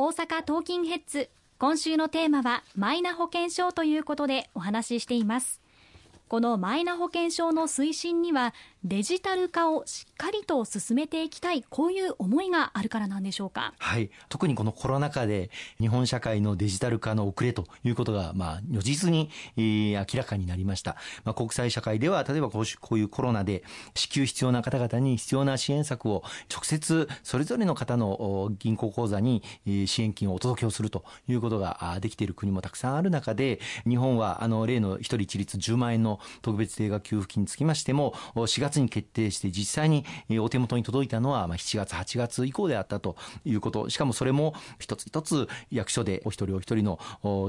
大阪トーキンヘッズ。今週のテーマはマイナ保険証ということでお話ししています。このマイナ保険証の推進にはデジタル化をしっかりと進めていきたいこういう思いがあるからなんでしょうか？はい。特にこのコロナ禍で日本社会のデジタル化の遅れということがまあ如実に、えー、明らかになりました、まあ、国際社会では例えばこうこういうコロナで支給必要な方々に必要な支援策を直接それぞれの方の銀行口座に支援金をお届けをするということができている国もたくさんある中で日本はあの例の一人一律10万円の特別定額給付金につきましても4月に決定して実際にお手元に届いたのは7月8月以降であったということ。しかもそれも一つ一つ役所でお一人お一人の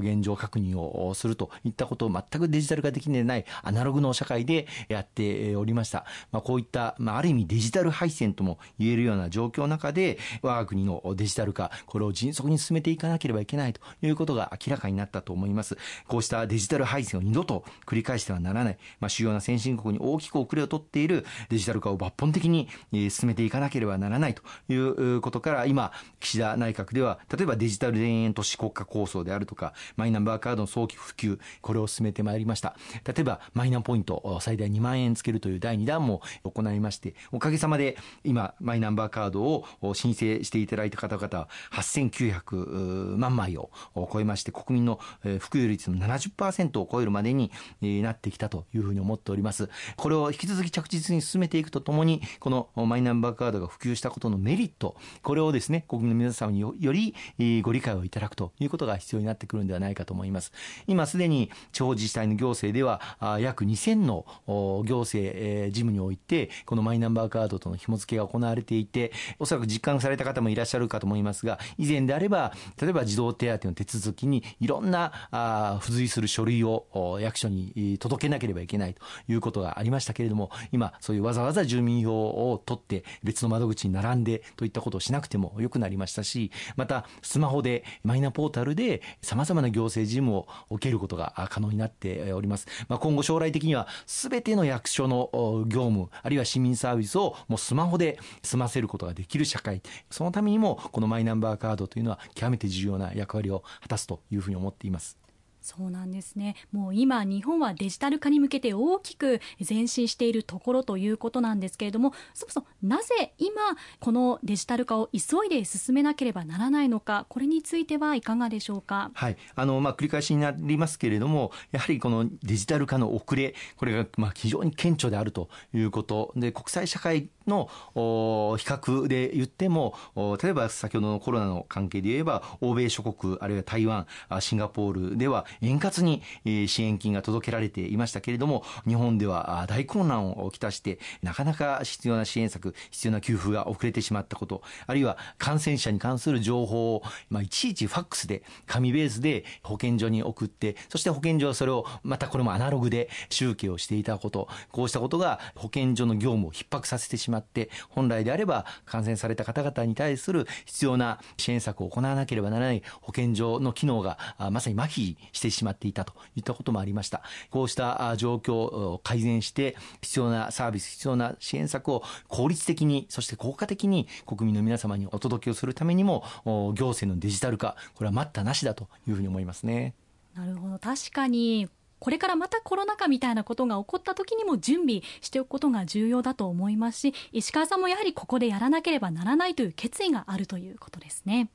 現状確認をするといったこと。を全くデジタル化できないアナログの社会でやっておりました、まあ、こういった、まあ、ある意味デジタル敗戦とも言えるような状況の中で我が国のデジタル化これを迅速に進めていかなければいけないということが明らかになったと思います。こうしたデジタル敗戦を二度と繰り返してはならない。まあ、主要な先進国に大きく遅れを取っているデジタル化を抜本的に進めていかなければならないということから今岸田内閣では例えばデジタル田園都市国家構想であるとかマイナンバーカードの早期普及これを進めてまいりました例えばマイナポイント最大2万円つけるという第2弾も行いましておかげさまで今マイナンバーカードを申請していただいた方々は8900万枚を超えまして国民の普及率の70%を超えるまでになってきたというふうに思っております。これを引き続き着実実に進めていくとともに、このマイナンバーカードが普及したことのメリット、これをですね、国民の皆様によりご理解をいただくということが必要になってくるんではないかと思います。今すでに地方自治体の行政では、約2000の行政事務において、このマイナンバーカードとの紐付けが行われていて、おそらく実感された方もいらっしゃるかと思いますが、以前であれば、例えば児童手当の手続きにいろんな付随する書類を役所に届けなければいけないということがありましたけれども、今、そういうわざわざ住民票を取って別の窓口に並んでといったことをしなくてもよくなりましたし、また、スマホでマイナポータルで様々な行政事務を受けることが可能になっております。まあ、今後将来的には全ての役所の業務、あるいは市民サービスをもうスマホで済ませることができる社会、そのためにもこのマイナンバーカードというのは極めて重要な役割を果たすというふうに思っています。そうなんですね。もう今日本はデジタル化に向けて大きく前進しているところということなんですけれどもそもそもなぜ今このデジタル化を急いで進めなければならないのかこれについてはいかがでしょうか？はい。あのまあ繰り返しになりますけれどもやはりこのデジタル化の遅れこれがまあ非常に顕著であるということ。で国際社会の比較で言っても例えば先ほどのコロナの関係で言えば欧米諸国あるいは台湾シンガポールでは円滑に支援金が届けられていましたけれども日本では大混乱をきたしてなかなか必要な支援策必要な給付が遅れてしまったことあるいは感染者に関する情報を、まあ、いちいちファックスで紙ベースで保健所に送ってそして保健所はそれをまたこれもアナログで集計をしていたことこうしたことが保健所の業務を逼迫させてしまって本来であれば感染された方々に対する必要な支援策を行わなければならない保健所の機能がまさに麻痺してしまっていたといったこともありました。こうした状況を改善して必要なサービス必要な支援策を効率的にそして効果的に国民の皆様にお届けをするためにも行政のデジタル化これは待ったなしだというふうに思いますね。なるほど。確かにこれからまたコロナ禍みたいなことが起こった時にも準備しておくことが重要だと思いますし石川さんもやはりここでやらなければならないという決意があるということですね。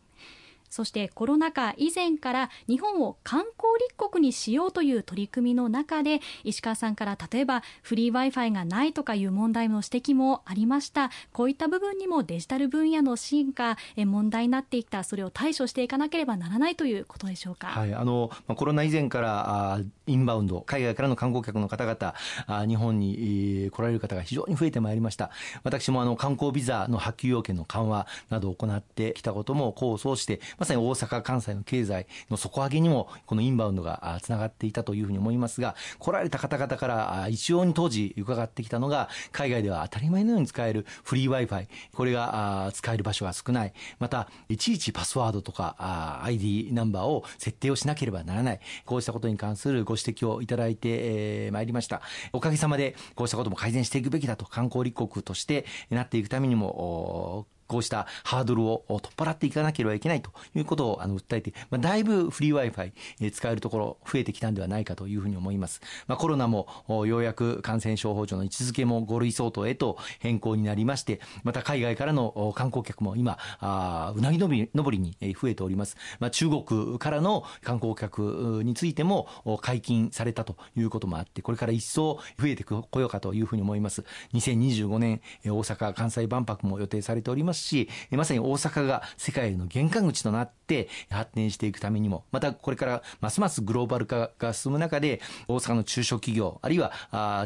そしてコロナ禍以前から日本を観光立国にしようという取り組みの中で石川さんから例えばフリー Wi-Fi がないとかいう問題の指摘もありました。こういった部分にもデジタル分野の進化問題になっていた。それを対処していかなければならないということでしょうか、はい、あのコロナ以前からインバウンド海外からの観光客の方々日本に来られる方が非常に増えてまいりました。私もあの観光ビザの発給要件の緩和などを行ってきたことも功を奏して、ままさに大阪、関西の経済の底上げにも、このインバウンドがつながっていたというふうに思いますが、来られた方々から一様に当時伺ってきたのが、海外では当たり前のように使えるフリー Wi-Fi、これが使える場所が少ない。また、いちいちパスワードとか ID ナンバーを設定をしなければならない。こうしたことに関するご指摘をいただいてまいりました。おかげさまで、こうしたことも改善していくべきだと、観光立国としてなっていくためにも、こうしたハードルを取っ払っていかなければいけないということをあの訴えて、まあ、だいぶフリー Wi-Fi 使えるところ増えてきたんではないかというふうに思います。まあ、コロナもようやく感染症法上の位置づけも5類相当へと変更になりまして、また海外からの観光客も今、あうなぎ登りに増えております。まあ、中国からの観光客についても解禁されたということもあって、これから一層増えてこようかというふうに思います。2025年、大阪・関西万博も予定されておりますし、まさに大阪が世界の玄関口となって発展していくためにも、またこれからますますグローバル化が進む中で、大阪の中小企業、あるいは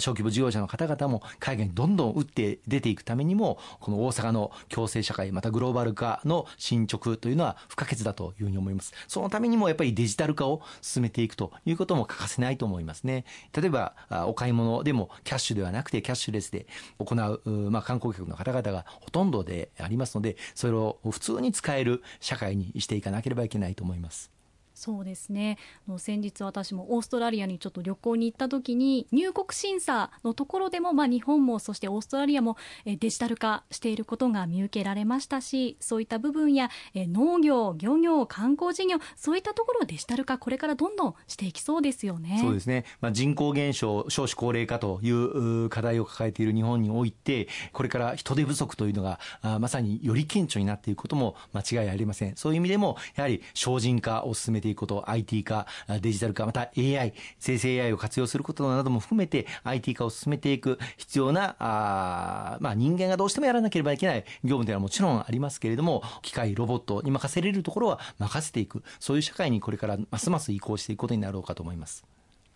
小規模事業者の方々も海外にどんどん打って出ていくためにも、この大阪の共生社会、またグローバル化の進捗というのは不可欠だというふうに思います。そのためにもやっぱりデジタル化を進めていくということも欠かせないと思いますね。例えば、お買い物でもキャッシュではなくてキャッシュレスで行う、まあ、観光客の方々がほとんどでありますので、それを普通に使える社会にしていかなければいけないと思います。そうですね。の先日私もオーストラリアにちょっと旅行に行った時に入国審査のところでも、まあ、日本もそしてオーストラリアもデジタル化していることが見受けられましたしそういった部分や農業漁業観光事業そういったところをデジタル化これからどんどんしていきそうですよね。そうですね、まあ、人口減少少子高齢化という課題を抱えている日本においてこれから人手不足というのがまさにより顕著になっていくことも間違いありません。そういう意味でもやはり精進化を進めてていくこと、IT 化、デジタル化、また AI、生成 AI を活用することなども含めて IT 化を進めていく必要な、あまあ人間がどうしてもやらなければいけない業務ではもちろんありますけれども、機械、ロボットに任せれるところは任せていく、そういう社会にこれからますます移行していくことになろうかと思います。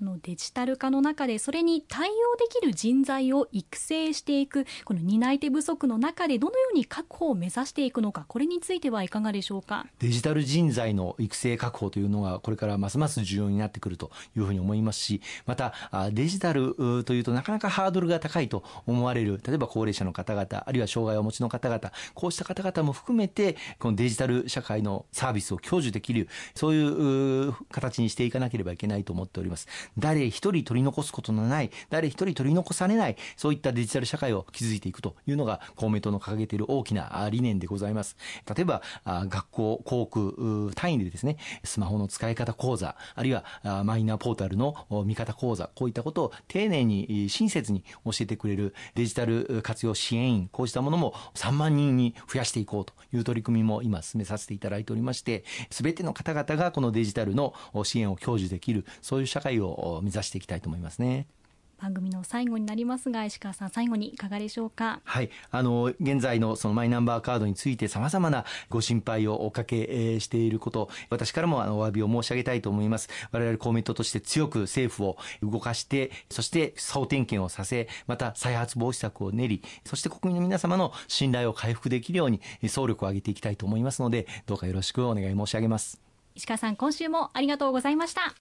のデジタル化の中でそれに対応できる人材を育成していくこの担い手不足の中でどのように確保を目指していくのかこれについてはいかがでしょうか？デジタル人材の育成確保というのがこれからますます重要になってくるというふうに思いますしまたデジタルというとなかなかハードルが高いと思われる例えば高齢者の方々あるいは障害をお持ちの方々こうした方々も含めてこのデジタル社会のサービスを享受できるそういう形にしていかなければいけないと思っております。誰一人取り残すことのない、誰一人取り残されない、そういったデジタル社会を築いていくというのが公明党の掲げている大きな理念でございます。例えば、学校、航空単位でですね、スマホの使い方講座、あるいはマイナポータルの見方講座、こういったことを丁寧に親切に教えてくれるデジタル活用支援員、こうしたものも3万人に増やしていこうという取り組みも今進めさせていただいておりまして、すべての方々がこのデジタルの支援を享受できる、そういう社会を目指していきたいと思いますね。番組の最後になりますが石川さん最後にいかがでしょうか？はい。あの現在のそのマイナンバーカードについてさまざまなご心配をおかけしていること私からもあのお詫びを申し上げたいと思います。我々公明党として強く政府を動かしてそして総点検をさせまた再発防止策を練りそして国民の皆様の信頼を回復できるように総力を挙げていきたいと思いますのでどうかよろしくお願い申し上げます。石川さん今週もありがとうございました